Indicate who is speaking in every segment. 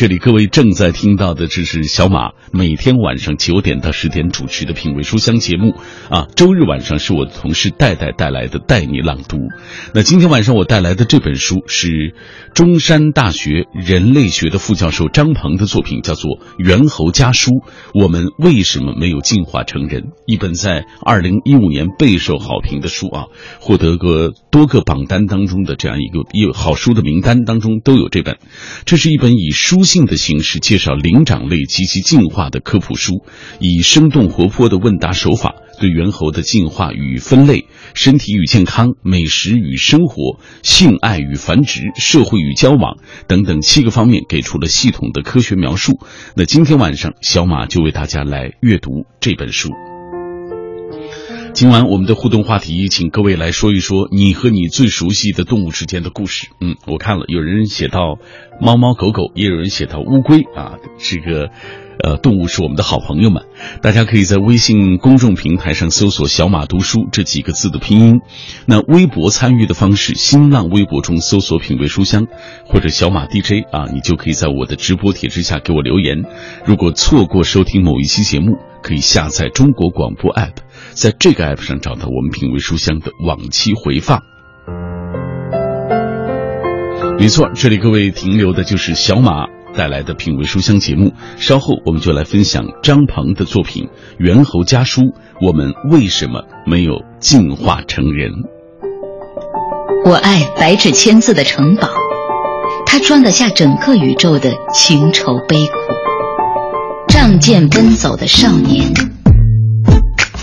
Speaker 1: 这里各位正在听到的，这是小马每天晚上九点到十点主持的品味书香节目啊。周日晚上是我的同事戴戴带来的带你朗读。那今天晚上我带来的这本书是中山大学人类学的副教授张鹏的作品，叫做《猿猴家书：我们为什么没有进化成人》。一本在二零一五年备受好评的书啊，获得个多个榜单当中的这样一个一好书的名单当中都有这本。这是一本以书信的形式介绍灵长类及其进化的科普书，以生动活泼的问答手法，对猿猴的进化与分类、身体与健康、美食与生活、性爱与繁殖、社会与交往等等七个方面给出了系统的科学描述。那今天晚上，小马就为大家来阅读这本书。今晚我们的互动话题，请各位来说一说你和你最熟悉的动物之间的故事。嗯，我看了，有人写到猫猫狗狗，也有人写到乌龟啊，这个呃动物是我们的好朋友们。大家可以在微信公众平台上搜索“小马读书”这几个字的拼音。那微博参与的方式，新浪微博中搜索“品味书香”或者“小马 DJ” 啊，你就可以在我的直播帖之下给我留言。如果错过收听某一期节目，可以下载中国广播 app。在这个 app 上找到我们品味书香的往期回放。没错，这里各位停留的就是小马带来的品味书香节目。稍后我们就来分享张鹏的作品《猿猴家书》，我们为什么没有进化成人？
Speaker 2: 我爱白纸千字的城堡，它装得下整个宇宙的情愁悲苦。仗剑奔走的少年。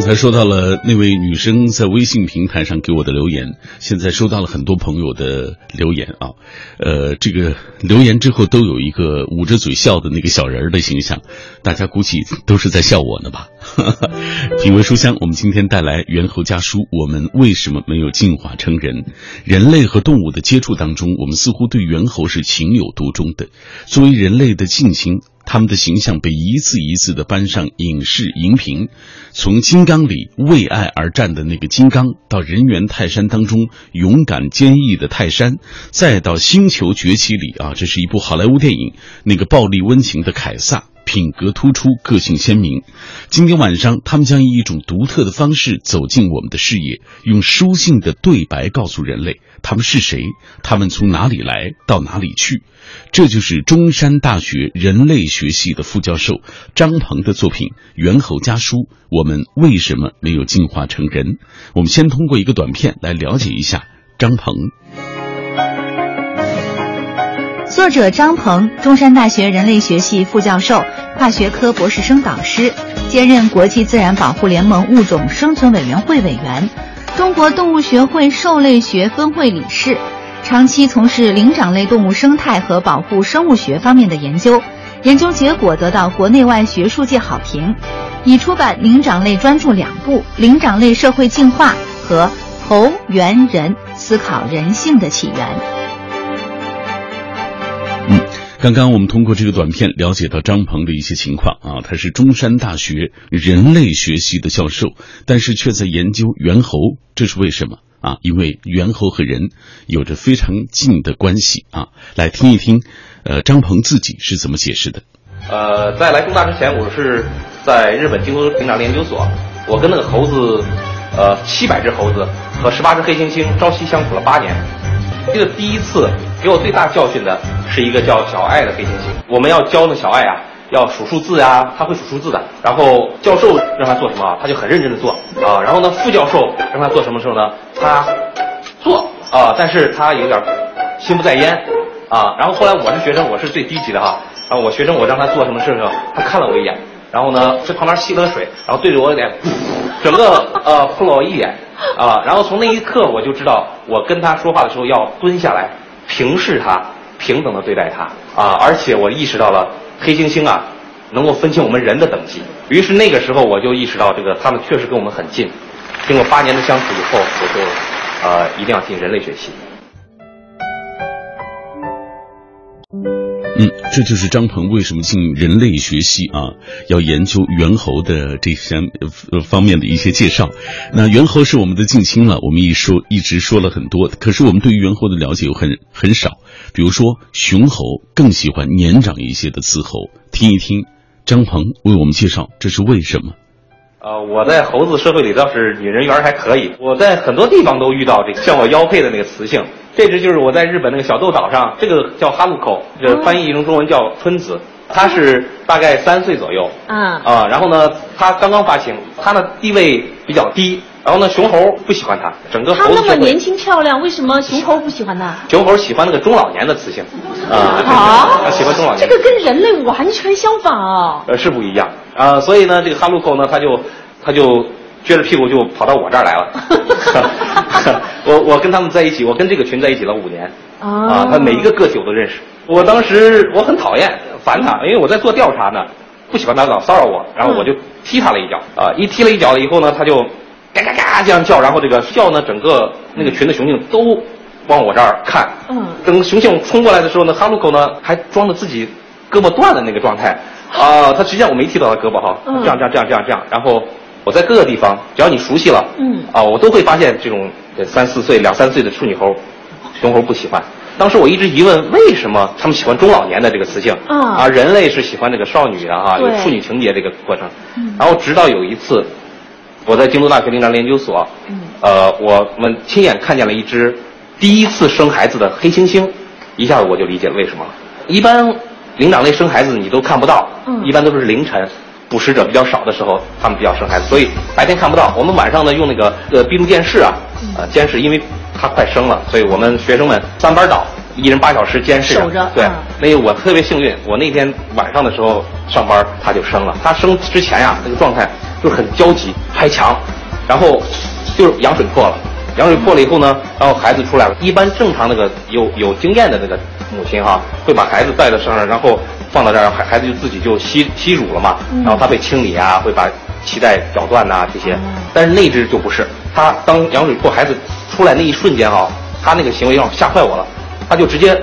Speaker 1: 刚才说到了那位女生在微信平台上给我的留言，现在收到了很多朋友的留言啊，呃，这个留言之后都有一个捂着嘴笑的那个小人儿的形象，大家估计都是在笑我呢吧？品味书香，我们今天带来《猿猴家书》，我们为什么没有进化成人？人类和动物的接触当中，我们似乎对猿猴是情有独钟的，作为人类的近亲。他们的形象被一次一次的搬上影视荧屏，从《金刚》里为爱而战的那个金刚，到《人猿泰山》当中勇敢坚毅的泰山，再到《星球崛起》里啊，这是一部好莱坞电影，那个暴力温情的凯撒。品格突出，个性鲜明。今天晚上，他们将以一种独特的方式走进我们的视野，用书信的对白告诉人类他们是谁，他们从哪里来，到哪里去。这就是中山大学人类学系的副教授张鹏的作品《猿猴家书》。我们为什么没有进化成人？我们先通过一个短片来了解一下张鹏。
Speaker 3: 作者张鹏，中山大学人类学系副教授、跨学科博士生导师，兼任国际自然保护联盟物种生存委员会委员，中国动物学会兽类学分会理事，长期从事灵长类动物生态和保护生物学方面的研究，研究结果得到国内外学术界好评，已出版灵长类专著两部《灵长类社会进化》和《猴猿人：思考人性的起源》。
Speaker 1: 刚刚我们通过这个短片了解到张鹏的一些情况啊，他是中山大学人类学系的教授，但是却在研究猿猴，这是为什么啊？因为猿猴和人有着非常近的关系啊。来听一听，呃，张鹏自己是怎么解释的。
Speaker 4: 呃，在来中大之前，我是在日本京都平壤研究所，我跟那个猴子，呃，七百只猴子和十八只黑猩猩朝夕相处了八年，记得第一次。给我最大教训的是一个叫小爱的飞行器。我们要教那小爱啊，要数数字呀，他会数数字的。然后教授让他做什么，他就很认真的做啊。然后呢，副教授让他做什么时候呢，他做啊，但是他有点心不在焉啊。然后后来我是学生，我是最低级的哈。然后我学生我让他做什么事情，他看了我一眼，然后呢在旁边吸了水，然后对着我脸，整个呃喷了我一眼啊。然后从那一刻我就知道，我跟他说话的时候要蹲下来。平视他，平等的对待他啊！而且我意识到了黑猩猩啊，能够分清我们人的等级。于是那个时候我就意识到，这个他们确实跟我们很近。经过八年的相处以后，我就呃一定要进人类学系。
Speaker 1: 嗯，这就是张鹏为什么进人类学系啊，要研究猿猴的这些呃方面的一些介绍。那猿猴是我们的近亲了，我们一说一直说了很多，可是我们对于猿猴的了解又很很少。比如说，雄猴更喜欢年长一些的雌猴，听一听张鹏为我们介绍这是为什么。
Speaker 4: 呃，我在猴子社会里倒是女人缘还可以，我在很多地方都遇到这个向我腰配的那个雌性。这只就是我在日本那个小豆岛上，这个叫哈鲁口，这翻译成中文叫春子，它是大概三岁左右。
Speaker 5: 啊
Speaker 4: 啊，然后呢，它刚刚发情，它的地位比较低，然后呢，雄猴不喜欢它，整个
Speaker 5: 它那么年轻漂亮，为什么雄猴不喜欢它？
Speaker 4: 雄猴喜欢那个中老年的雌性。啊，
Speaker 5: 啊
Speaker 4: 它喜欢中老年。
Speaker 5: 这个跟人类完全相反哦。
Speaker 4: 呃，是不一样啊、所以呢，这个哈鲁口呢，他就他就撅着屁股就跑到我这儿来了。我我跟他们在一起，我跟这个群在一起了五年啊，他每一个个体我都认识。我当时我很讨厌烦他，因为我在做调查呢，不喜欢他老骚扰我，然后我就踢他了一脚。啊，一踢了一脚了以后呢，他就嘎嘎嘎这样叫，然后这个叫呢，整个那个群的雄性都往我这儿看。
Speaker 5: 嗯。
Speaker 4: 等雄性冲过来的时候呢，哈鲁口呢还装着自己胳膊断了那个状态。啊，他实际上我没踢到他胳膊哈，
Speaker 5: 嗯。
Speaker 4: 这样这样这样这样这样，然后我在各个地方，只要你熟悉了，
Speaker 5: 嗯。
Speaker 4: 啊，我都会发现这种呃三四岁、两三岁的处女猴，雄猴不喜欢。当时我一直疑问，为什么他们喜欢中老年的这个雌性？
Speaker 5: 啊
Speaker 4: 人类是喜欢这个少女的哈，有
Speaker 5: 对
Speaker 4: 处女情节这个过程。
Speaker 5: 嗯
Speaker 4: 然后直到有一次，我在京都大学灵长类研究所，
Speaker 5: 嗯
Speaker 4: 呃，我们亲眼看见了一只第一次生孩子的黑猩猩，一下子我就理解了为什么了。一般灵长类生孩子你都看不到，
Speaker 5: 嗯
Speaker 4: 一般都是凌晨。捕食者比较少的时候，他们比较生孩子，所以白天看不到。我们晚上呢用那个呃闭路电视啊，
Speaker 5: 嗯
Speaker 4: 呃监视，因为它快生了，所以我们学生们三班倒，一人八小时监视着。
Speaker 5: 守着
Speaker 4: 对
Speaker 5: 嗯，
Speaker 4: 那个我特别幸运，我那天晚上的时候上班，他就生了。他生之前呀，那个状态就是很焦急，拍墙，然后就是羊水破了。羊水破了以后呢，然后孩子出来了。一般正常那个有有经验的那个母亲哈，会把孩子带到身上，然后放到这儿，孩孩子就自己就吸吸乳了嘛。然后他被清理啊，会把脐带绞断呐、这些。但是那只就不是，他当羊水破孩子出来那一瞬间啊，他那个行为让我吓坏我了，他就直接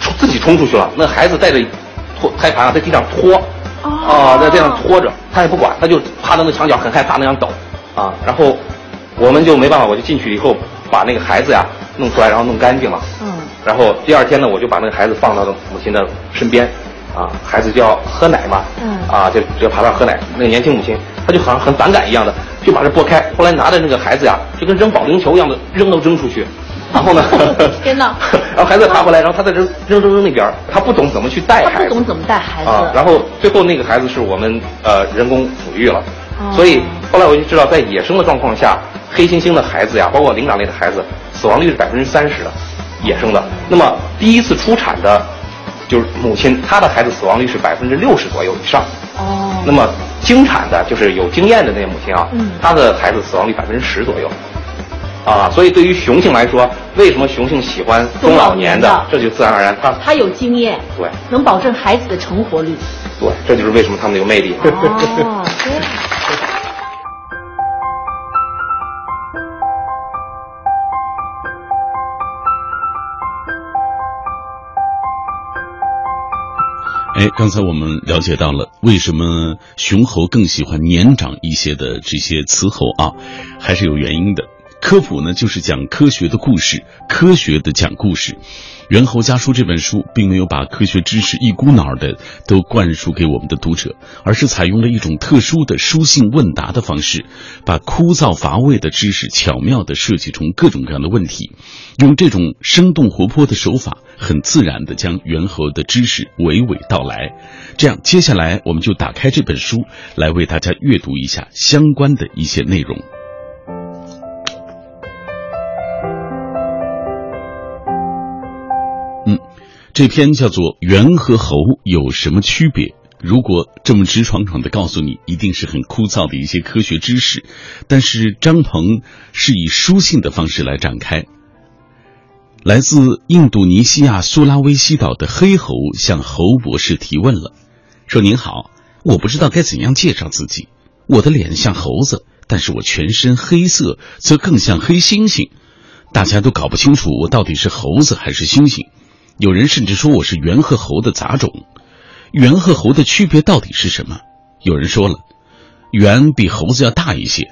Speaker 4: 冲自己冲出去了。那孩子带着拖胎盘啊，在地上拖，啊，在地上拖着，他也不管，他就趴在那墙角，很害怕那样抖，啊，然后我们就没办法，我就进去以后把那个孩子呀弄出来，然后弄干净了，
Speaker 5: 嗯
Speaker 4: 然后第二天呢，我就把那个孩子放到母亲的身边，啊，孩子就要喝奶嘛，
Speaker 5: 嗯
Speaker 4: 啊，就就爬那儿喝奶。那个年轻母亲，她就好像很反感一样的，就把这拨开，后来拿着那个孩子呀，就跟扔保龄球一样的扔都扔出去，然后呢，
Speaker 5: 天哪
Speaker 4: 然后孩子爬回来，然后他再扔扔扔扔那边，他不懂怎么去带孩子，
Speaker 5: 不懂怎么带孩子。
Speaker 4: 啊，然后最后那个孩子是我们呃人工抚育了，
Speaker 5: 哦
Speaker 4: 所以后来我就知道，在野生的状况下，黑猩猩的孩子呀，包括灵长类的孩子，死亡率是百分之三十的，野生的。那么第一次出产的，就是母亲，她的孩子死亡率是百分之六十左右以上。
Speaker 5: 哦，
Speaker 4: 那么经产的，就是有经验的那些母亲啊，
Speaker 5: 嗯
Speaker 4: 她的孩子死亡率百分之十左右。啊，所以对于雄性来说，为什么雄性喜欢中老年的？这就自然而然，他
Speaker 5: 他有经验，
Speaker 4: 对
Speaker 5: 能保证孩子的成活率。
Speaker 4: 对，这就是为什么他们有魅力。
Speaker 5: 哦，这
Speaker 1: 哎，刚才我们了解到了为什么雄猴更喜欢年长一些的这些雌猴啊，还是有原因的。科普呢，就是讲科学的故事，科学的讲故事。《猿猴家书》这本书并没有把科学知识一股脑儿的都灌输给我们的读者，而是采用了一种特殊的书信问答的方式，把枯燥乏味的知识巧妙地设计成各种各样的问题，用这种生动活泼的手法，很自然地将猿猴的知识娓娓道来。这样，接下来我们就打开这本书，来为大家阅读一下相关的一些内容。这篇叫做《猿和猴有什么区别》。如果这么直闯闯的告诉你，一定是很枯燥的一些科学知识。但是张鹏是以书信的方式来展开。来自印度尼西亚苏拉威西岛的黑猴向猴博士提问了，说：“您好，我不知道该怎样介绍自己。我的脸像猴子，但是我全身黑色，则更像黑猩猩。大家都搞不清楚我到底是猴子还是猩猩。有人甚至说我是猿和猴的杂种。猿和猴的区别到底是什么？有人说了，猿比猴子要大一些，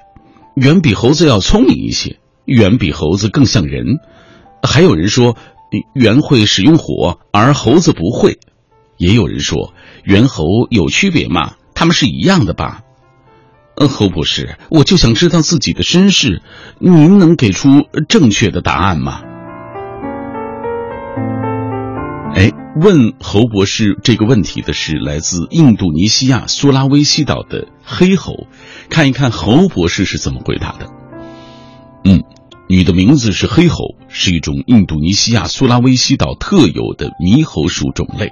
Speaker 1: 猿比猴子要聪明一些，猿比猴子更像人。”还有人说，猿会使用火，而猴子不会；也有人说，猿猴有区别吗？他们是一样的吧？呃，侯博士，我就想知道自己的身世，您能给出正确的答案吗？哎，问侯博士这个问题的是来自印度尼西亚苏拉威西岛的黑猴，看一看侯博士是怎么回答的。嗯。你的名字是黑猴，是一种印度尼西亚苏拉威西岛特有的猕猴属种类，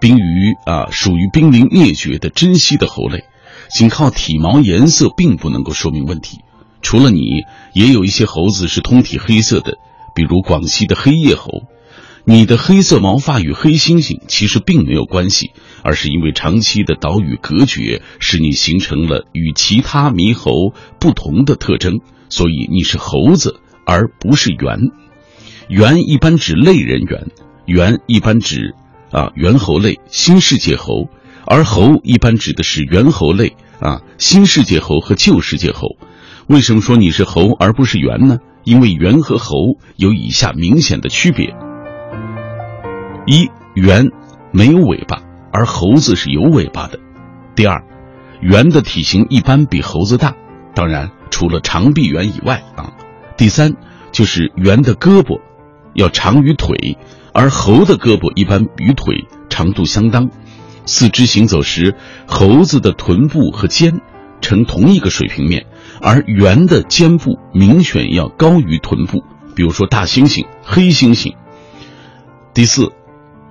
Speaker 1: 濒于啊属于濒临灭绝的珍稀的猴类。仅靠体毛颜色并不能够说明问题。除了你，也有一些猴子是通体黑色的，比如广西的黑叶猴。你的黑色毛发与黑猩猩其实并没有关系，而是因为长期的岛屿隔绝，使你形成了与其他猕猴不同的特征，所以你是猴子。而不是猿，猿一般指类人猿，猿一般指啊猿猴类新世界猴，而猴一般指的是猿猴类啊新世界猴和旧世界猴。为什么说你是猴而不是猿呢？因为猿和猴有以下明显的区别：一，猿没有尾巴，而猴子是有尾巴的；第二，猿的体型一般比猴子大，当然除了长臂猿以外啊。第三，就是猿的胳膊要长于腿，而猴的胳膊一般与腿长度相当。四肢行走时，猴子的臀部和肩呈同一个水平面，而猿的肩部明显要高于臀部。比如说大猩猩、黑猩猩。第四，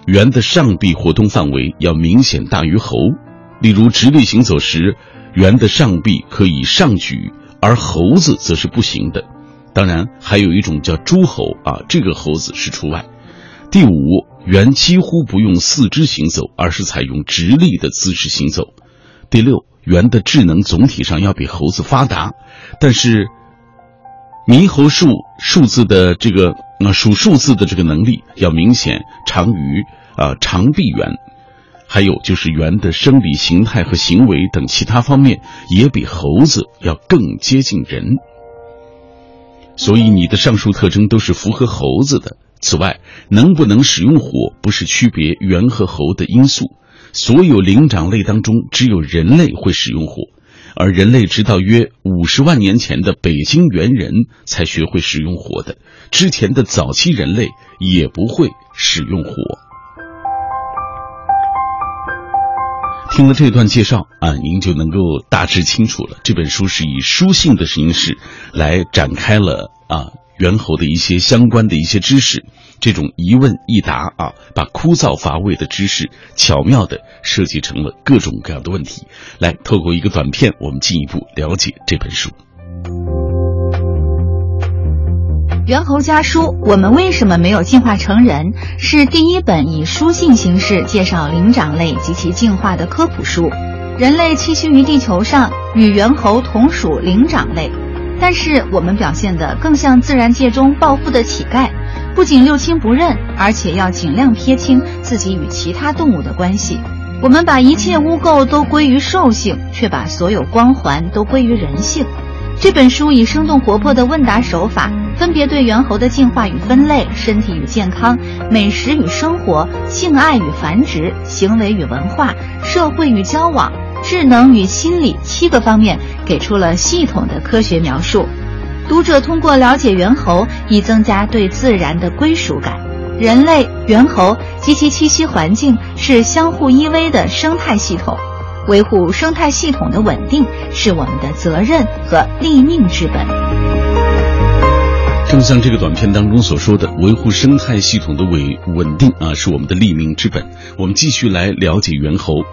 Speaker 1: 猿的上臂活动范围要明显大于猴，例如直立行走时，猿的上臂可以上举，而猴子则是不行的。当然，还有一种叫猪猴啊，这个猴子是除外。第五，猿几乎不用四肢行走，而是采用直立的姿势行走。第六，猿的智能总体上要比猴子发达，但是猕猴数数字的这个那数数字的这个能力要明显长于啊长臂猿。还有就是猿的生理形态和行为等其他方面也比猴子要更接近人。所以你的上述特征都是符合猴子的。此外，能不能使用火不是区别猿和猴的因素。所有灵长类当中，只有人类会使用火，而人类直到约五十万年前的北京猿人才学会使用火的。之前的早期人类也不会使用火。听了这段介绍啊，您就能够大致清楚了。这本书是以书信的形式来展开了啊猿猴的一些相关的一些知识，这种一问一答啊，把枯燥乏味的知识巧妙的设计成了各种各样的问题。来，透过一个短片，我们进一步了解这本书。
Speaker 3: 《猿猴家书》，我们为什么没有进化成人？是第一本以书信形式介绍灵长类及其进化的科普书。人类栖息于地球上，与猿猴同属灵长类，但是我们表现得更像自然界中暴富的乞丐，不仅六亲不认，而且要尽量撇清自己与其他动物的关系。我们把一切污垢都归于兽性，却把所有光环都归于人性。这本书以生动活泼的问答手法，分别对猿猴的进化与分类、身体与健康、美食与生活、性爱与繁殖、行为与文化、社会与交往、智能与心理七个方面给出了系统的科学描述。读者通过了解猿猴，以增加对自然的归属感。人类、猿猴及其栖息环境是相互依偎的生态系统。维护生态系统的稳定是我们的责任和立命之本。
Speaker 1: 正像这个短片当中所说的，维护生态系统的稳稳定啊，是我们的立命之本。我们继续来了解猿猴，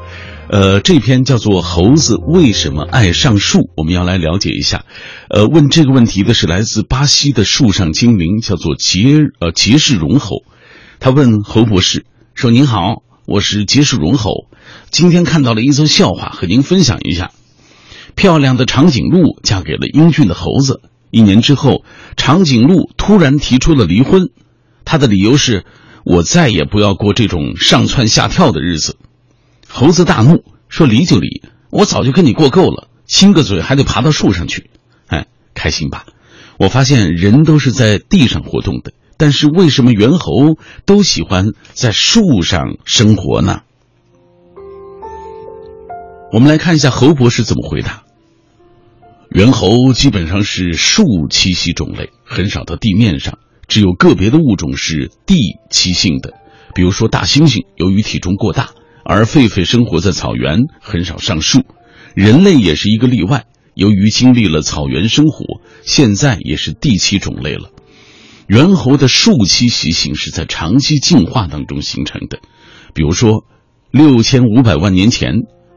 Speaker 1: 呃，这篇叫做《猴子为什么爱上树》，我们要来了解一下。呃，问这个问题的是来自巴西的树上精灵，叫做杰呃杰士荣猴。他问侯博士说：“您好，我是杰士荣猴，今天看到了一则笑话，和您分享一下。漂亮的长颈鹿嫁给了英俊的猴子。”一年之后，长颈鹿突然提出了离婚，他的理由是：“我再也不要过这种上蹿下跳的日子。”猴子大怒，说：“离就离，我早就跟你过够了，亲个嘴还得爬到树上去。”哎，开心吧？我发现人都是在地上活动的，但是为什么猿猴都喜欢在树上生活呢？我们来看一下侯博士怎么回答。猿猴基本上是树栖息种类，很少到地面上，只有个别的物种是地栖性的，比如说大猩猩，由于体重过大，而狒狒生活在草原，很少上树。人类也是一个例外，由于经历了草原生活，现在也是地栖种类了。猿猴的树栖习性是在长期进化当中形成的，比如说，六千五百万年前，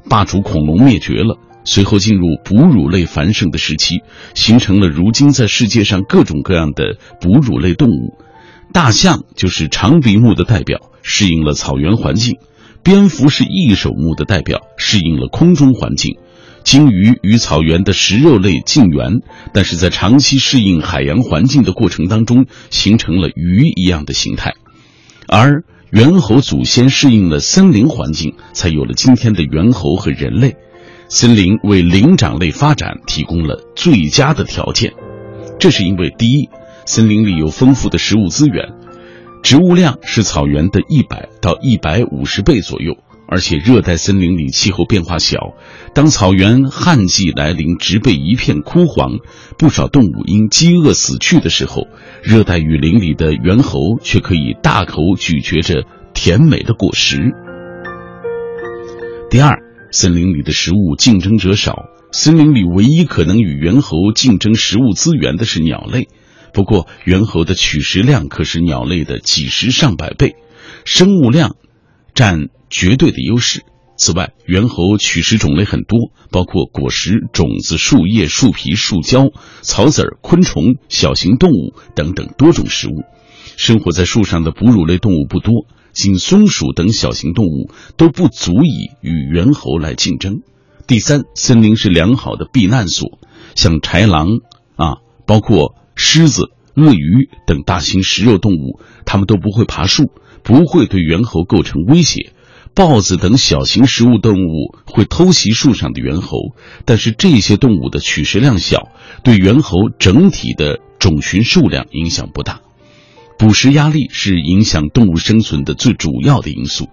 Speaker 1: 霸主恐龙灭绝了。随后进入哺乳类繁盛的时期，形成了如今在世界上各种各样的哺乳类动物。大象就是长鼻目的代表，适应了草原环境；蝙蝠是翼手目的代表，适应了空中环境；鲸鱼与草原的食肉类近缘，但是在长期适应海洋环境的过程当中，形成了鱼一样的形态。而猿猴祖先适应了森林环境，才有了今天的猿猴和人类。森林为灵长类发展提供了最佳的条件，这是因为第一，森林里有丰富的食物资源，植物量是草原的一百到一百五十倍左右，而且热带森林里气候变化小，当草原旱季来临，植被一片枯黄，不少动物因饥饿死去的时候，热带雨林里的猿猴却可以大口咀嚼着甜美的果实。第二。森林里的食物竞争者少，森林里唯一可能与猿猴竞争食物资源的是鸟类。不过，猿猴的取食量可是鸟类的几十上百倍，生物量占绝对的优势。此外，猿猴取食种类很多，包括果实、种子、树叶、树皮、树胶、草籽、昆虫、小型动物等等多种食物。生活在树上的哺乳类动物不多。仅松鼠等小型动物都不足以与猿猴来竞争。第三，森林是良好的避难所，像豺狼啊，包括狮子、鳄鱼等大型食肉动物，它们都不会爬树，不会对猿猴构成威胁。豹子等小型食物动物会偷袭树上的猿猴，但是这些动物的取食量小，对猿猴整体的种群数量影响不大。捕食压力是影响动物生存的最主要的因素，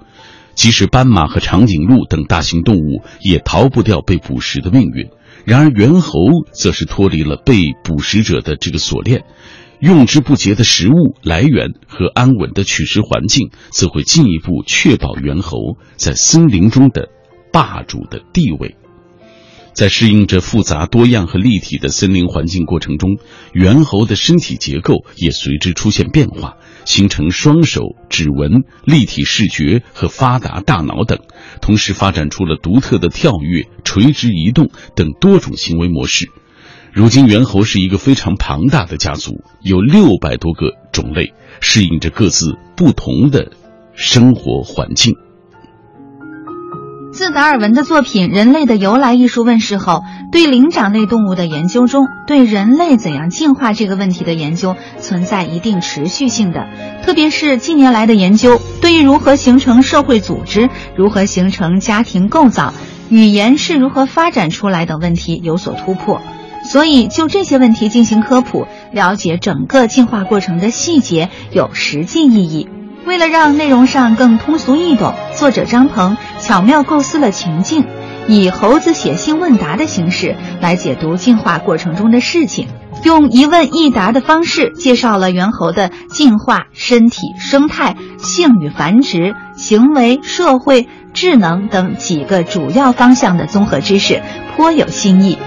Speaker 1: 即使斑马和长颈鹿等大型动物也逃不掉被捕食的命运。然而，猿猴则是脱离了被捕食者的这个锁链，用之不竭的食物来源和安稳的取食环境，则会进一步确保猿猴在森林中的霸主的地位。在适应着复杂多样和立体的森林环境过程中，猿猴的身体结构也随之出现变化，形成双手、指纹、立体视觉和发达大脑等，同时发展出了独特的跳跃、垂直移动等多种行为模式。如今，猿猴是一个非常庞大的家族，有六百多个种类，适应着各自不同的生活环境。
Speaker 3: 自达尔文的作品《人类的由来》一书问世后，对灵长类动物的研究中，对人类怎样进化这个问题的研究存在一定持续性的。特别是近年来的研究，对于如何形成社会组织、如何形成家庭构造、语言是如何发展出来等问题有所突破。所以，就这些问题进行科普，了解整个进化过程的细节，有实际意义。为了让内容上更通俗易懂，作者张鹏巧妙构思了情境，以猴子写信问答的形式来解读进化过程中的事情，用一问一答的方式介绍了猿猴的进化、身体、生态、性与繁殖、行为、社会、智能等几个主要方向的综合知识，颇有新意。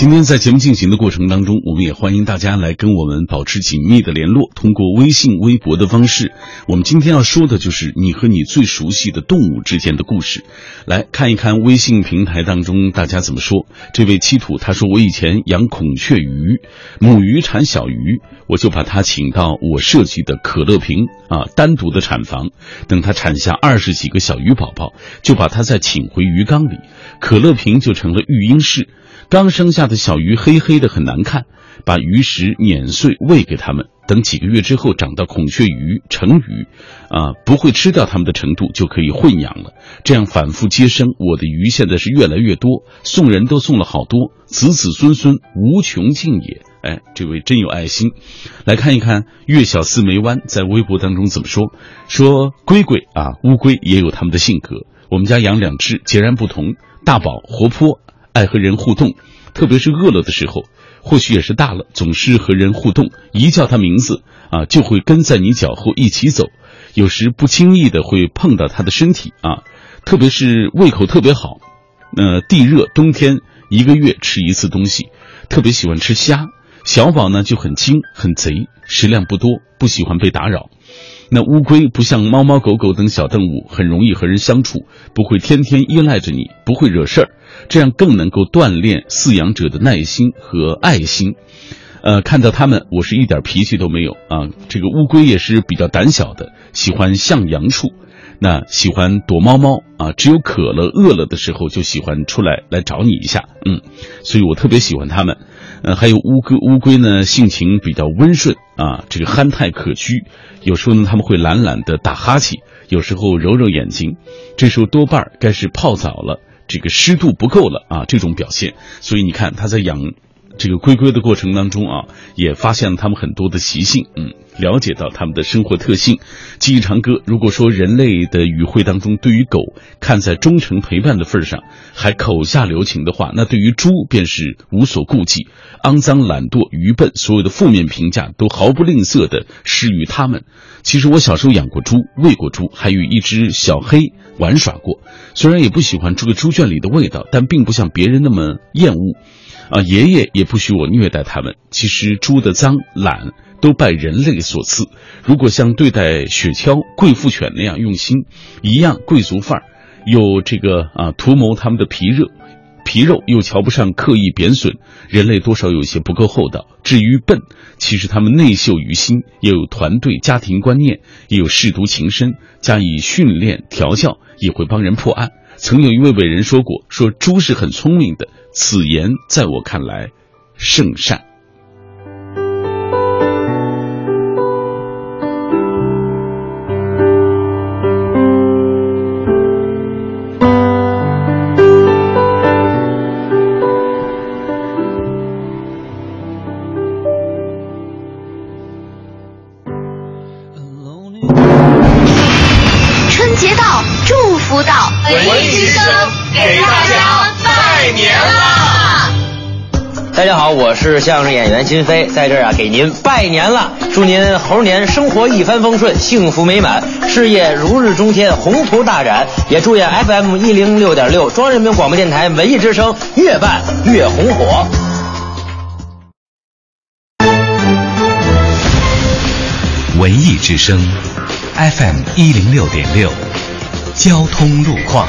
Speaker 1: 今天在节目进行的过程当中，我们也欢迎大家来跟我们保持紧密的联络，通过微信、微博的方式。我们今天要说的就是你和你最熟悉的动物之间的故事。来看一看微信平台当中大家怎么说。这位七土他说：“我以前养孔雀鱼，母鱼产小鱼，我就把它请到我设计的可乐瓶啊单独的产房，等它产下二十几个小鱼宝宝，就把它再请回鱼缸里，可乐瓶就成了育婴室。”刚生下的小鱼黑黑的很难看，把鱼食碾碎喂给它们。等几个月之后长到孔雀鱼、成鱼，啊，不会吃掉它们的程度，就可以混养了。这样反复接生，我的鱼现在是越来越多，送人都送了好多，子子孙孙无穷尽也。哎，这位真有爱心。来看一看月小四梅湾在微博当中怎么说：说龟龟啊，乌龟也有它们的性格。我们家养两只，截然不同。大宝活泼。爱和人互动，特别是饿了的时候，或许也是大了，总是和人互动。一叫他名字啊，就会跟在你脚后一起走。有时不经意的会碰到他的身体啊，特别是胃口特别好。呃，地热冬天一个月吃一次东西，特别喜欢吃虾。小宝呢就很精很贼，食量不多，不喜欢被打扰。那乌龟不像猫猫狗狗等小动物，很容易和人相处，不会天天依赖着你，不会惹事儿。这样更能够锻炼饲养者的耐心和爱心，呃，看到它们，我是一点脾气都没有啊。这个乌龟也是比较胆小的，喜欢向阳处，那喜欢躲猫猫啊。只有渴了、饿了的时候，就喜欢出来来找你一下，嗯，所以我特别喜欢它们。呃，还有乌龟，乌龟呢性情比较温顺啊，这个憨态可掬，有时候呢他们会懒懒的打哈欠，有时候揉揉眼睛，这时候多半该是泡澡了。这个湿度不够了啊，这种表现，所以你看他在养这个龟龟的过程当中啊，也发现了他们很多的习性，嗯，了解到他们的生活特性。记忆长歌，如果说人类的语汇当中对于狗看在忠诚陪伴的份上还口下留情的话，那对于猪便是无所顾忌，肮脏、懒惰、愚笨，所有的负面评价都毫不吝啬的施于他们。其实我小时候养过猪，喂过猪，还与一只小黑。玩耍过，虽然也不喜欢这个猪圈里的味道，但并不像别人那么厌恶。啊，爷爷也不许我虐待他们。其实猪的脏懒都拜人类所赐。如果像对待雪橇、贵妇犬那样用心，一样贵族范儿，有这个啊图谋他们的皮热。皮肉又瞧不上刻意贬损，人类多少有些不够厚道。至于笨，其实他们内秀于心，也有团队家庭观念，也有舐犊情深，加以训练调教，也会帮人破案。曾有一位伟人说过：“说猪是很聪明的。”此言在我看来，甚善。
Speaker 6: 相声演员金飞，在这儿啊给您拜年了，祝您猴年生活一帆风顺，幸福美满，事业如日中天，宏图大展。也祝愿 FM 一零六点六中央人民广播电台文艺之声越办越红火。
Speaker 7: 文艺之声 FM 一零六点六，交通路况。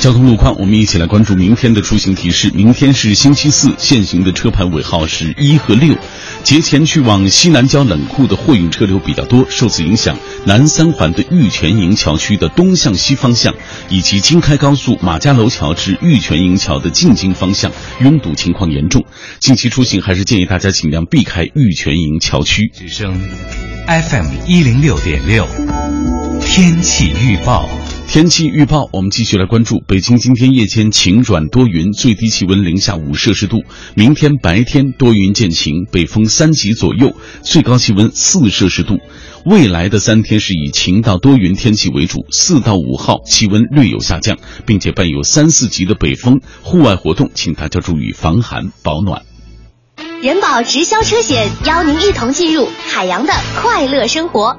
Speaker 1: 交通路况，我们一起来关注明天的出行提示。明天是星期四，限行的车牌尾号是一和六。节前去往西南郊冷库的货运车流比较多，受此影响，南三环的玉泉营桥区的东向西方向，以及京开高速马家楼桥至玉泉营桥的进京方向拥堵情况严重。近期出行还是建议大家尽量避开玉泉营桥区。
Speaker 7: 之声，FM 一零六点六，天气预报。
Speaker 1: 天气预报，我们继续来关注北京今天夜间晴转多云，最低气温零下五摄氏度。明天白天多云见晴，北风三级左右，最高气温四摄氏度。未来的三天是以晴到多云天气为主，四到五号气温略有下降，并且伴有三四级的北风，户外活动请大家注意防寒保暖。
Speaker 8: 人保直销车险邀您一同进入海洋的快乐生活。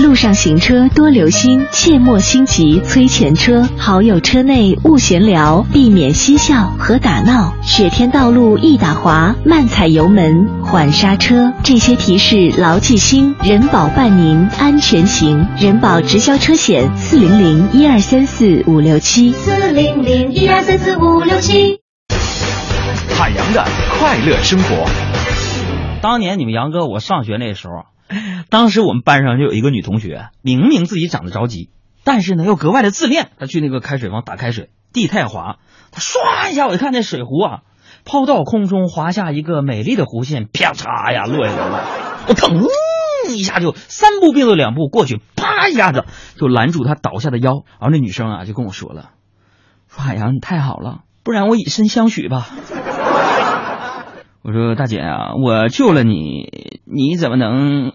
Speaker 8: 路上行车多留心，切莫心急催前车。好友车内勿闲聊，避免嬉笑和打闹。雪天道路易打滑，慢踩油门，缓刹车。这些提示牢记心，人保伴您安全行。人保直销车险四零零一二三四五六七
Speaker 9: 四零零一二三四五六七。
Speaker 7: 海洋的快乐生活。
Speaker 10: 当年你们杨哥我上学那时候，当时我们班上就有一个女同学，明明自己长得着急，但是呢又格外的自恋。她去那个开水房打开水，地太滑，她唰一下，我一看那水壶啊，抛到空中划下一个美丽的弧线，啪嚓呀落下来了。我腾一下就三步并作两步过去，啪一下子就拦住她倒下的腰。然后那女生啊就跟我说了，说海洋你太好了，不然我以身相许吧。我说大姐啊，我救了你，你怎么能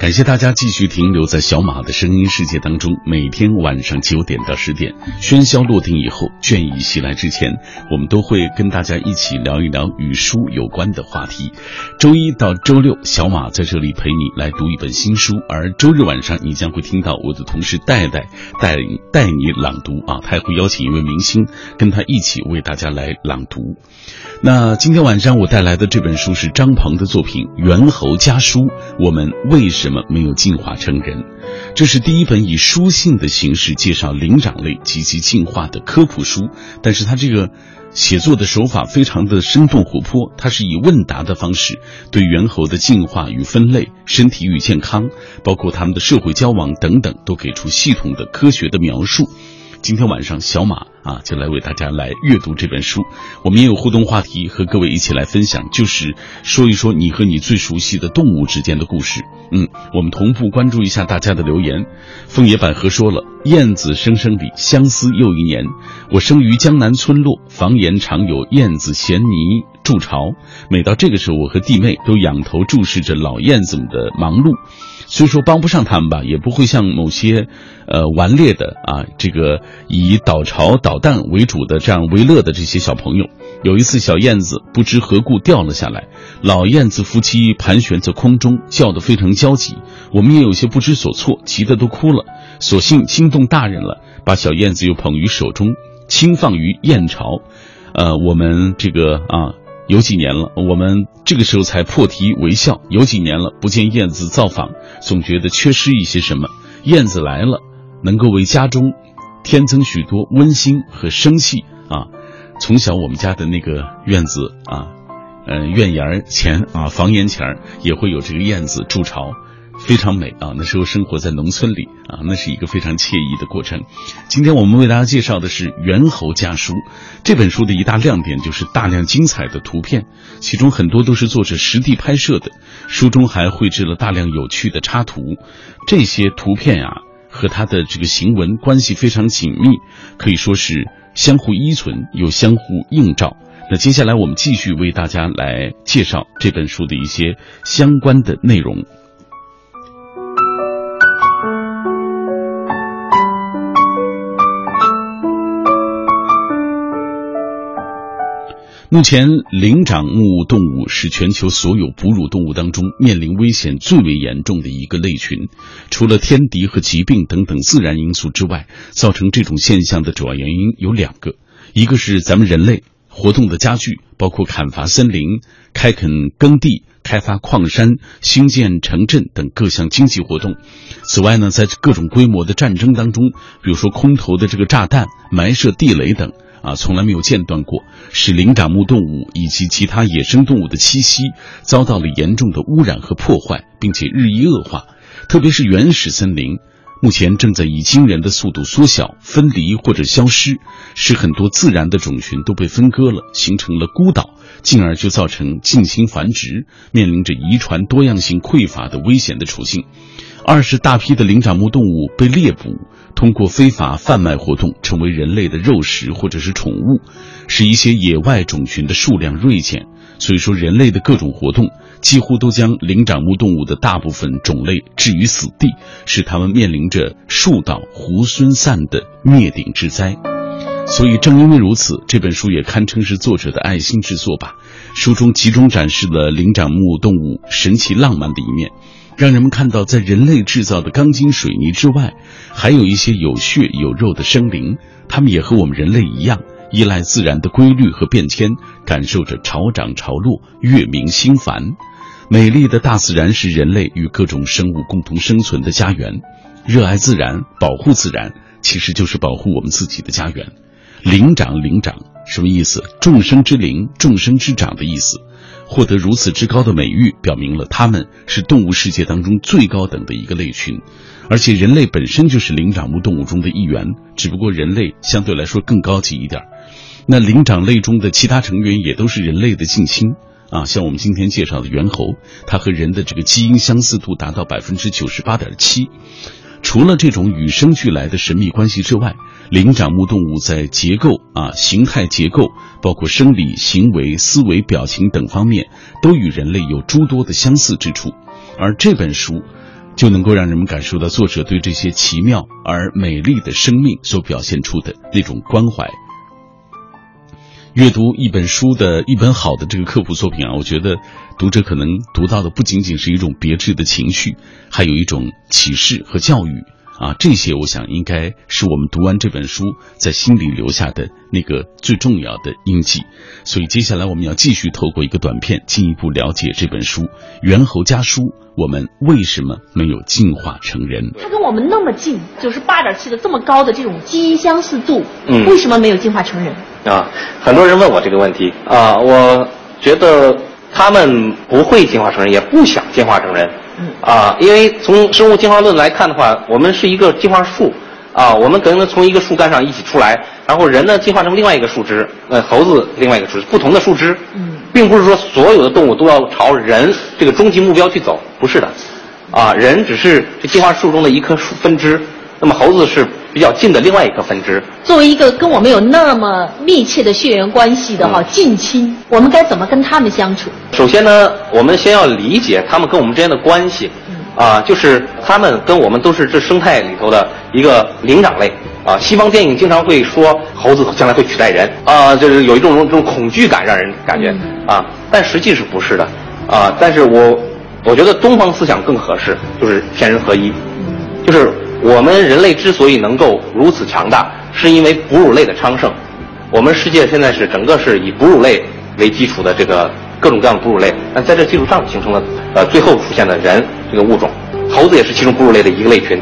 Speaker 1: 感谢大家继续停留在小马的声音世界当中。每天晚上九点到十点，喧嚣落定以后，倦意袭来之前，我们都会跟大家一起聊一聊与书有关的话题。周一到周六，小马在这里陪你来读一本新书，而周日晚上你将会听到我的同事戴戴带带你朗读啊，他会邀请一位明星跟他一起为大家来朗读。那今天晚上我带来的这本书是张鹏的作品《猿猴家书》，我们为什么没有进化成人？这是第一本以书信的形式介绍灵长类及其进化的科普书，但是他这个写作的手法非常的生动活泼，它是以问答的方式对猿猴的进化与分类、身体与健康，包括他们的社会交往等等，都给出系统的科学的描述。今天晚上，小马啊就来为大家来阅读这本书。我们也有互动话题，和各位一起来分享，就是说一说你和你最熟悉的动物之间的故事。嗯，我们同步关注一下大家的留言。枫野百合说了：“燕子声声里，相思又一年。我生于江南村落，房檐常有燕子衔泥筑巢。每到这个时候，我和弟妹都仰头注视着老燕子们的忙碌。”虽说帮不上他们吧，也不会像某些，呃顽劣的啊，这个以捣巢捣蛋为主的这样为乐的这些小朋友。有一次，小燕子不知何故掉了下来，老燕子夫妻盘旋在空中，叫得非常焦急。我们也有些不知所措，急得都哭了。所幸惊动大人了，把小燕子又捧于手中，轻放于燕巢。呃，我们这个啊。有几年了，我们这个时候才破涕为笑。有几年了，不见燕子造访，总觉得缺失一些什么。燕子来了，能够为家中添增许多温馨和生气啊！从小我们家的那个院子啊，嗯，院檐前啊，房檐前也会有这个燕子筑巢。非常美啊！那时候生活在农村里啊，那是一个非常惬意的过程。今天我们为大家介绍的是《猿猴家书》这本书的一大亮点就是大量精彩的图片，其中很多都是作者实地拍摄的。书中还绘制了大量有趣的插图，这些图片呀和他的这个行文关系非常紧密，可以说是相互依存又相互映照。那接下来我们继续为大家来介绍这本书的一些相关的内容。目前，灵长目动物是全球所有哺乳动物当中面临危险最为严重的一个类群。除了天敌和疾病等等自然因素之外，造成这种现象的主要原因有两个：一个是咱们人类活动的加剧，包括砍伐森林、开垦耕地、开发矿山、兴建城镇等各项经济活动；此外呢，在各种规模的战争当中，比如说空投的这个炸弹、埋设地雷等。啊，从来没有间断过，使灵长目动物以及其他野生动物的栖息遭到了严重的污染和破坏，并且日益恶化。特别是原始森林，目前正在以惊人的速度缩小、分离或者消失，使很多自然的种群都被分割了，形成了孤岛，进而就造成近亲繁殖，面临着遗传多样性匮乏的危险的处境。二是大批的灵长目动物被猎捕，通过非法贩卖活动成为人类的肉食或者是宠物，使一些野外种群的数量锐减。所以说，人类的各种活动几乎都将灵长目动物的大部分种类置于死地，使它们面临着树倒猢狲散的灭顶之灾。所以，正因为如此，这本书也堪称是作者的爱心之作吧。书中集中展示了灵长目动物神奇浪漫的一面。让人们看到，在人类制造的钢筋水泥之外，还有一些有血有肉的生灵，他们也和我们人类一样，依赖自然的规律和变迁，感受着潮涨潮落、月明星繁。美丽的大自然是人类与各种生物共同生存的家园。热爱自然，保护自然，其实就是保护我们自己的家园。灵长，灵长，什么意思？众生之灵，众生之长的意思。获得如此之高的美誉，表明了它们是动物世界当中最高等的一个类群，而且人类本身就是灵长目动物中的一员，只不过人类相对来说更高级一点。那灵长类中的其他成员也都是人类的近亲啊，像我们今天介绍的猿猴，它和人的这个基因相似度达到百分之九十八点七。除了这种与生俱来的神秘关系之外，灵长目动物在结构啊、形态结构，包括生理、行为、思维、表情等方面，都与人类有诸多的相似之处。而这本书，就能够让人们感受到作者对这些奇妙而美丽的生命所表现出的那种关怀。阅读一本书的一本好的这个科普作品啊，我觉得读者可能读到的不仅仅是一种别致的情绪，还有一种启示和教育啊。这些我想应该是我们读完这本书在心里留下的那个最重要的印记。所以接下来我们要继续透过一个短片进一步了解这本书《猿猴家书》，我们为什么没有进化成人？
Speaker 5: 它跟我们那么近，就是八点七的这么高的这种基因相似度，
Speaker 4: 嗯
Speaker 5: 为什么没有进化成人？
Speaker 4: 啊，很多人问我这个问题啊，我觉得他们不会进化成人，也不想进化成人。
Speaker 5: 嗯。
Speaker 4: 啊，因为从生物进化论来看的话，我们是一个进化树啊，我们可能从一个树干上一起出来，然后人呢进化成另外一个树枝，呃，猴子另外一个树枝，不同的树枝，
Speaker 5: 嗯，
Speaker 4: 并不是说所有的动物都要朝人这个终极目标去走，不是的，啊，人只是这进化树中的一棵树分支，那么猴子是比较近的另外一个分支。
Speaker 5: 作为一个跟我们有那么密切的血缘关系的哈近亲，我们该怎么跟他们相处？
Speaker 4: 首先呢，我们先要理解他们跟我们之间的关系，啊，就是他们跟我们都是这生态里头的一个灵长类啊。西方电影经常会说猴子将来会取代人啊，就是有一种这种恐惧感让人感觉啊，但实际是不是的啊？但是我我觉得东方思想更合适，就是天人合一，就是我们人类之所以能够如此强大，是因为哺乳类的昌盛。我们世界现在是整个是以哺乳类为基础的这个各种各样的哺乳类，但在这基础上形成了呃最后出现的人这个物种，猴子也是其中哺乳类的一个类群。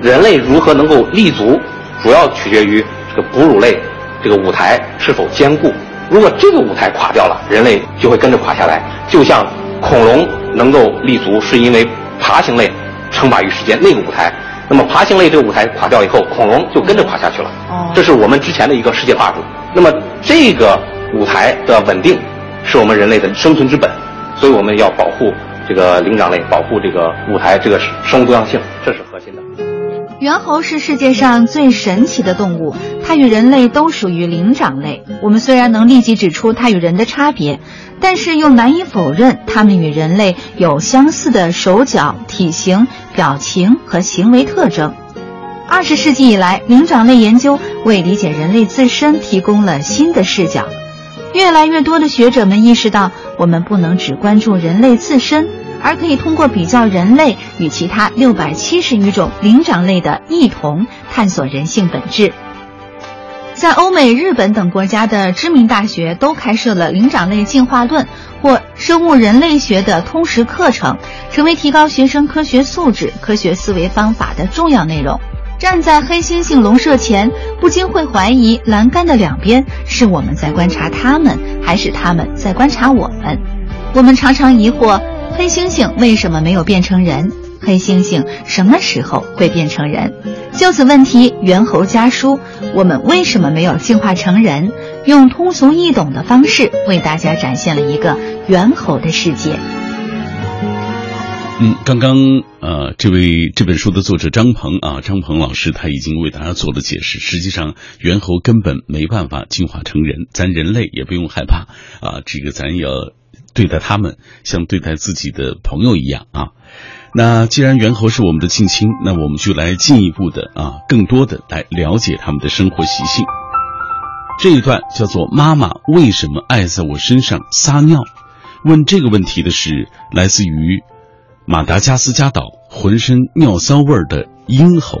Speaker 4: 人类如何能够立足，主要取决于这个哺乳类这个舞台是否坚固。如果这个舞台垮掉了，人类就会跟着垮下来。就像恐龙能够立足，是因为爬行类称霸于世间那个舞台。那么爬行类这个舞台垮掉以后，恐龙就跟着垮下去了。
Speaker 5: 哦
Speaker 4: 这是我们之前的一个世界霸主。那么这个舞台的稳定，是我们人类的生存之本，所以我们要保护这个灵长类，保护这个舞台这个生物多样性，这是核心的。
Speaker 3: 猿猴是世界上最神奇的动物，它与人类都属于灵长类。我们虽然能立即指出它与人的差别，但是又难以否认它们与人类有相似的手脚、体型、表情和行为特征。二十世纪以来，灵长类研究为理解人类自身提供了新的视角。越来越多的学者们意识到，我们不能只关注人类自身。而可以通过比较人类与其他六百七十余种灵长类的异同，探索人性本质。在欧美、日本等国家的知名大学都开设了灵长类进化论或生物人类学的通识课程，成为提高学生科学素质、科学思维方法的重要内容。站在黑猩猩笼舍前，不禁会怀疑栏杆的两边是我们在观察它们，还是它们在观察我们？我们常常疑惑。黑猩猩为什么没有变成人？黑猩猩什么时候会变成人？就此问题，猿猴家书，我们为什么没有进化成人？用通俗易懂的方式为大家展现了一个猿猴的世界。
Speaker 1: 嗯，刚刚呃，这位这本书的作者张鹏啊，张鹏老师他已经为大家做了解释。实际上，猿猴根本没办法进化成人，咱人类也不用害怕啊，这个咱要。对待他们像对待自己的朋友一样啊。那既然猿猴是我们的近亲，那我们就来进一步的啊，更多的来了解他们的生活习性。这一段叫做“妈妈为什么爱在我身上撒尿”。问这个问题的是来自于马达加斯加岛浑身尿骚味儿的鹰猴。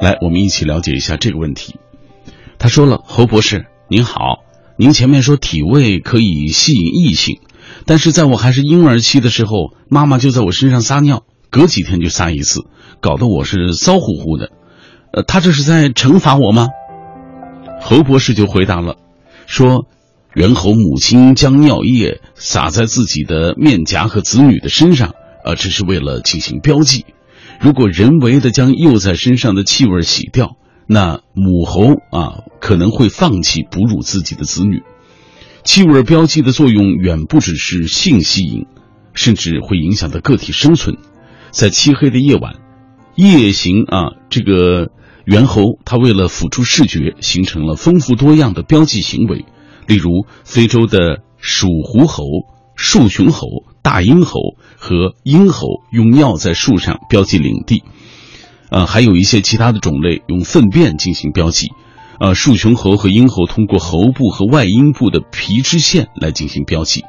Speaker 1: 来，我们一起了解一下这个问题。他说了：“侯博士，您好，您前面说体味可以吸引异性，但是在我还是婴儿期的时候，妈妈就在我身上撒尿，隔几天就撒一次，搞得我是骚乎乎的。呃，他这是在惩罚我吗？”侯博士就回答了，说：“猿猴母亲将尿液撒在自己的面颊和子女的身上，呃，只是为了进行标记。如果人为的将幼崽身上的气味洗掉。”那母猴啊可能会放弃哺乳自己的子女，气味标记的作用远不只是性吸引，甚至会影响到个体生存。在漆黑的夜晚，夜行啊这个猿猴它为了辅助视觉，形成了丰富多样的标记行为，例如非洲的鼠狐猴、树熊猴、大鹰猴和鹰猴用尿在树上标记领地。呃，还有一些其他的种类用粪便进行标记，呃，树熊猴和鹰猴通过喉部和外阴部的皮脂腺来进行标记。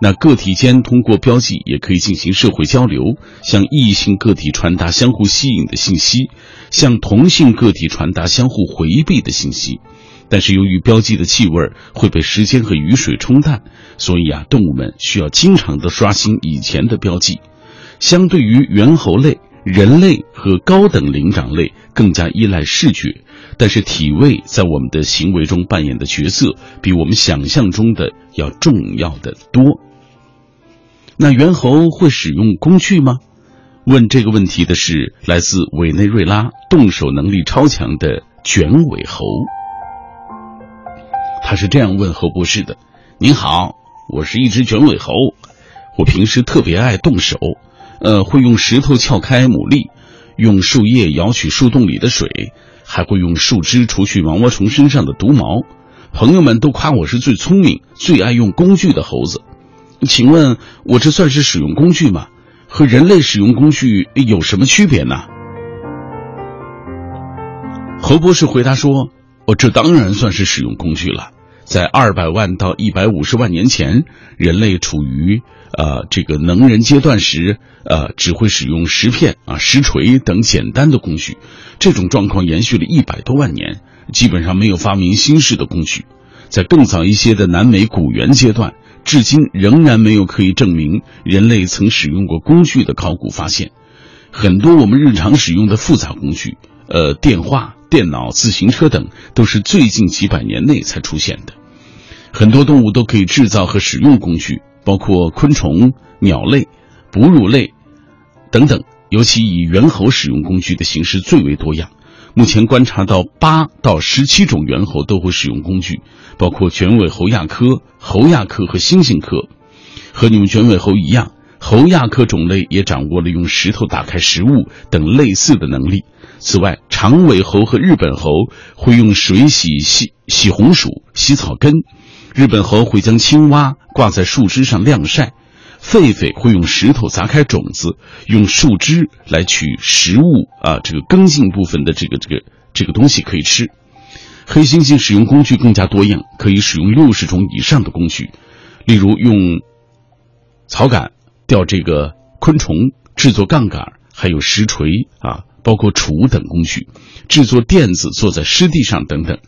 Speaker 1: 那个体间通过标记也可以进行社会交流，向异性个体传达相互吸引的信息，向同性个体传达相互回避的信息。但是由于标记的气味会被时间和雨水冲淡，所以啊，动物们需要经常的刷新以前的标记。相对于猿猴类。人类和高等灵长类更加依赖视觉，但是体味在我们的行为中扮演的角色比我们想象中的要重要的多。那猿猴会使用工具吗？问这个问题的是来自委内瑞拉动手能力超强的卷尾猴。他是这样问侯博士的：“您好，我是一只卷尾猴，我平时特别爱动手。”呃，会用石头撬开牡蛎，用树叶舀取树洞里的水，还会用树枝除去毛毛虫身上的毒毛。朋友们都夸我是最聪明、最爱用工具的猴子。请问，我这算是使用工具吗？和人类使用工具有什么区别呢？侯博士回答说：“哦，这当然算是使用工具了。在二百万到一百五十万年前，人类处于……”呃，这个能人阶段时，呃，只会使用石片啊、石锤等简单的工具，这种状况延续了一百多万年，基本上没有发明新式的工具。在更早一些的南美古猿阶段，至今仍然没有可以证明人类曾使用过工具的考古发现。很多我们日常使用的复杂工具，呃，电话、电脑、自行车等，都是最近几百年内才出现的。很多动物都可以制造和使用工具。包括昆虫、鸟类、哺乳类等等，尤其以猿猴使用工具的形式最为多样。目前观察到八到十七种猿猴都会使用工具，包括卷尾猴亚科、猴亚科和猩猩科。和你们卷尾猴一样，猴亚科种类也掌握了用石头打开食物等类似的能力。此外，长尾猴和日本猴会用水洗洗洗红薯、洗草根；日本猴会将青蛙挂在树枝上晾晒；狒狒会用石头砸开种子，用树枝来取食物啊，这个根茎部分的这个这个这个东西可以吃。黑猩猩使用工具更加多样，可以使用六十种以上的工具，例如用草杆钓这个昆虫，制作杠杆，还有石锤啊。包括杵等工具，制作垫子坐在湿地上等等，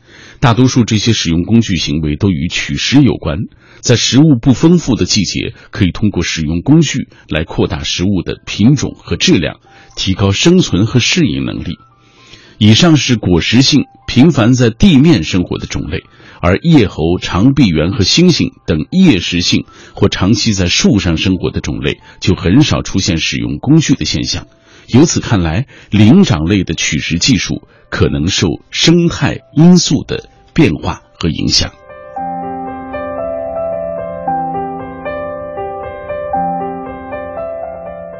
Speaker 1: 大多数这些使用工具行为都与取食有关。在食物不丰富的季节，可以通过使用工具来扩大食物的品种和质量，提高生存和适应能力。以上是果实性频繁在地面生活的种类，而叶猴、长臂猿和猩猩等叶食性或长期在树上生活的种类，就很少出现使用工具的现象。由此看来，灵长类的取食技术可能受生态因素的变化和影响。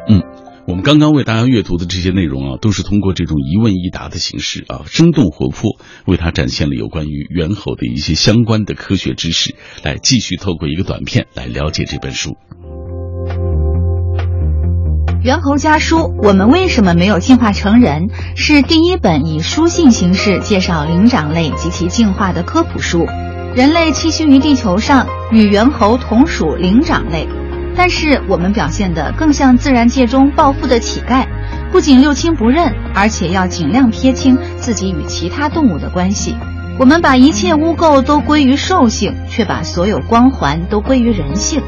Speaker 1: 嗯，我们刚刚为大家阅读的这些内容啊，都是通过这种一问一答的形式啊，生动活泼，为他展现了有关于猿猴的一些相关的科学知识。来，继续透过一个短片来了解这本书。
Speaker 3: 《猿猴家书》，我们为什么没有进化成人？是第一本以书信形式介绍灵长类及其进化的科普书。人类栖息于地球上，与猿猴同属灵长类，但是我们表现得更像自然界中暴富的乞丐，不仅六亲不认，而且要尽量撇清自己与其他动物的关系。我们把一切污垢都归于兽性，却把所有光环都归于人性。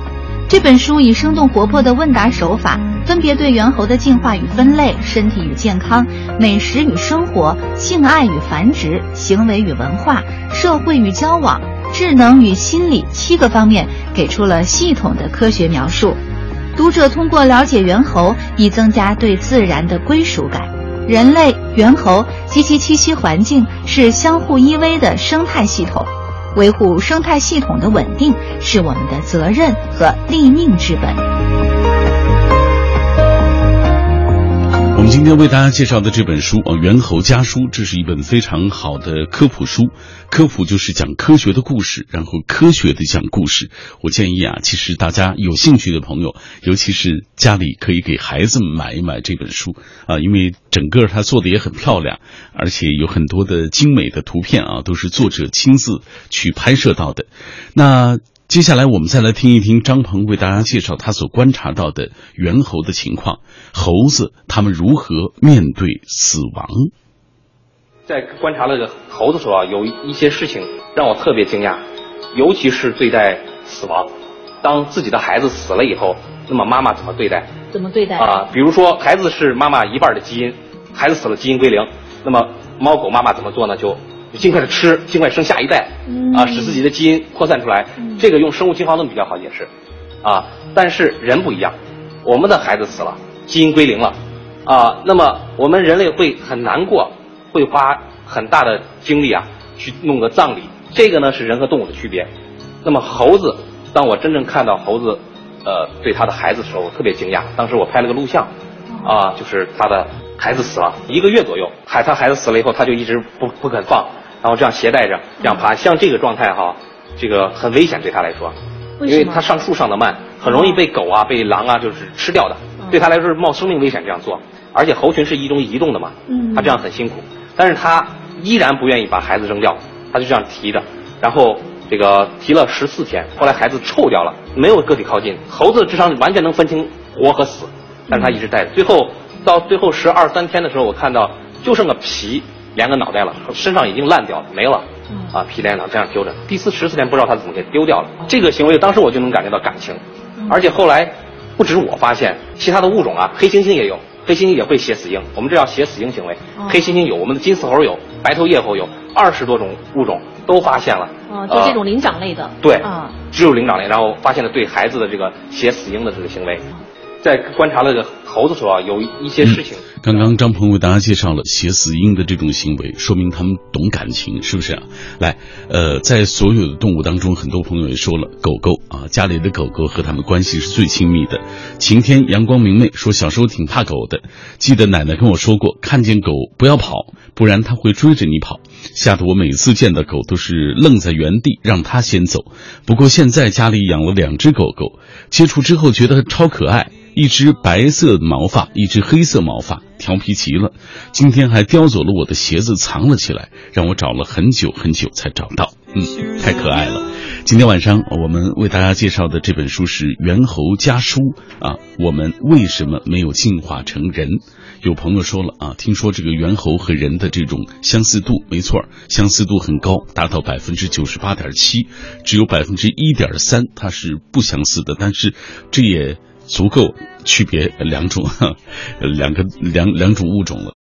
Speaker 3: 这本书以生动活泼的问答手法，分别对猿猴的进化与分类、身体与健康、美食与生活、性爱与繁殖、行为与文化、社会与交往、智能与心理七个方面给出了系统的科学描述。读者通过了解猿猴，以增加对自然的归属感。人类、猿猴及其栖息环境是相互依偎的生态系统。维护生态系统的稳定是我们的责任和立命之本。
Speaker 1: 我们今天为大家介绍的这本书啊，《猿猴家书》，这是一本非常好的科普书。科普就是讲科学的故事，然后科学的讲故事。我建议啊，其实大家有兴趣的朋友，尤其是家里可以给孩子们买一买这本书啊，因为整个它做的也很漂亮，而且有很多的精美的图片啊，都是作者亲自去拍摄到的。那。接下来我们再来听一听张鹏为大家介绍他所观察到的猿猴的情况，猴子他们如何面对死亡。
Speaker 4: 在观察那个猴子时候啊，有一些事情让我特别惊讶，尤其是对待死亡。当自己的孩子死了以后，那么妈妈怎么对待？
Speaker 5: 怎么对待
Speaker 4: 啊？比如说孩子是妈妈一半的基因，孩子死了基因归零，那么猫狗妈妈怎么做呢？就尽快的吃，尽快生下一代，啊，使自己的基因扩散出来。这个用生物进化论比较好解释，啊，但是人不一样，我们的孩子死了，基因归零了，啊，那么我们人类会很难过，会花很大的精力啊去弄个葬礼。这个呢是人和动物的区别。那么猴子，当我真正看到猴子，呃，对他的孩子的时候，我特别惊讶。当时我拍了个录像，啊，就是他的孩子死了一个月左右，孩他孩子死了以后，他就一直不不肯放。然后这样携带着，这样爬，像这个状态哈，这个很危险对他来说，因为他上树上的慢，很容易被狗啊、被狼啊就是吃掉的，对他来说是冒生命危险这样做。而且猴群是一种移动的嘛，他这样很辛苦，但是他依然不愿意把孩子扔掉，他就这样提着，然后这个提了十四天，后来孩子臭掉了，没有个体靠近，猴子的智商完全能分清活和死，但是他一直带着，最后到最后十二三天的时候，我看到就剩个皮。连个脑袋了，身上已经烂掉了，没了，啊，皮连脑这样丢着。第四十四天不知道他怎么给丢掉了。这个行为当时我就能感觉到感情，而且后来不止我发现，其他的物种啊，黑猩猩也有，黑猩猩也会写死婴，我们这叫写死婴行为。黑猩猩有，我们的金丝猴有，白头叶猴有，二十多种物种都发现了。
Speaker 5: 哦，就这种灵长类的。
Speaker 4: 对，啊，只有灵长类，然后发现了对孩子的这个写死婴的这个行为。在观察那个猴子时候啊，有一些事情。
Speaker 1: 刚刚张鹏为大家介绍了写死婴的这种行为，说明他们懂感情，是不是啊？来，呃，在所有的动物当中，很多朋友也说了，狗狗啊，家里的狗狗和他们关系是最亲密的。晴天阳光明媚说，小时候挺怕狗的，记得奶奶跟我说过，看见狗不要跑，不然它会追着你跑，吓得我每次见到狗都是愣在原地，让它先走。不过现在家里养了两只狗狗，接触之后觉得超可爱。一只白色毛发，一只黑色毛发，调皮极了。今天还叼走了我的鞋子，藏了起来，让我找了很久很久才找到。嗯，太可爱了。今天晚上我们为大家介绍的这本书是《猿猴家书》啊，我们为什么没有进化成人？有朋友说了啊，听说这个猿猴和人的这种相似度，没错，相似度很高，达到百分之九十八点七，只有百分之一点三它是不相似的，但是这也。足够区别两种，两个两两种物种了。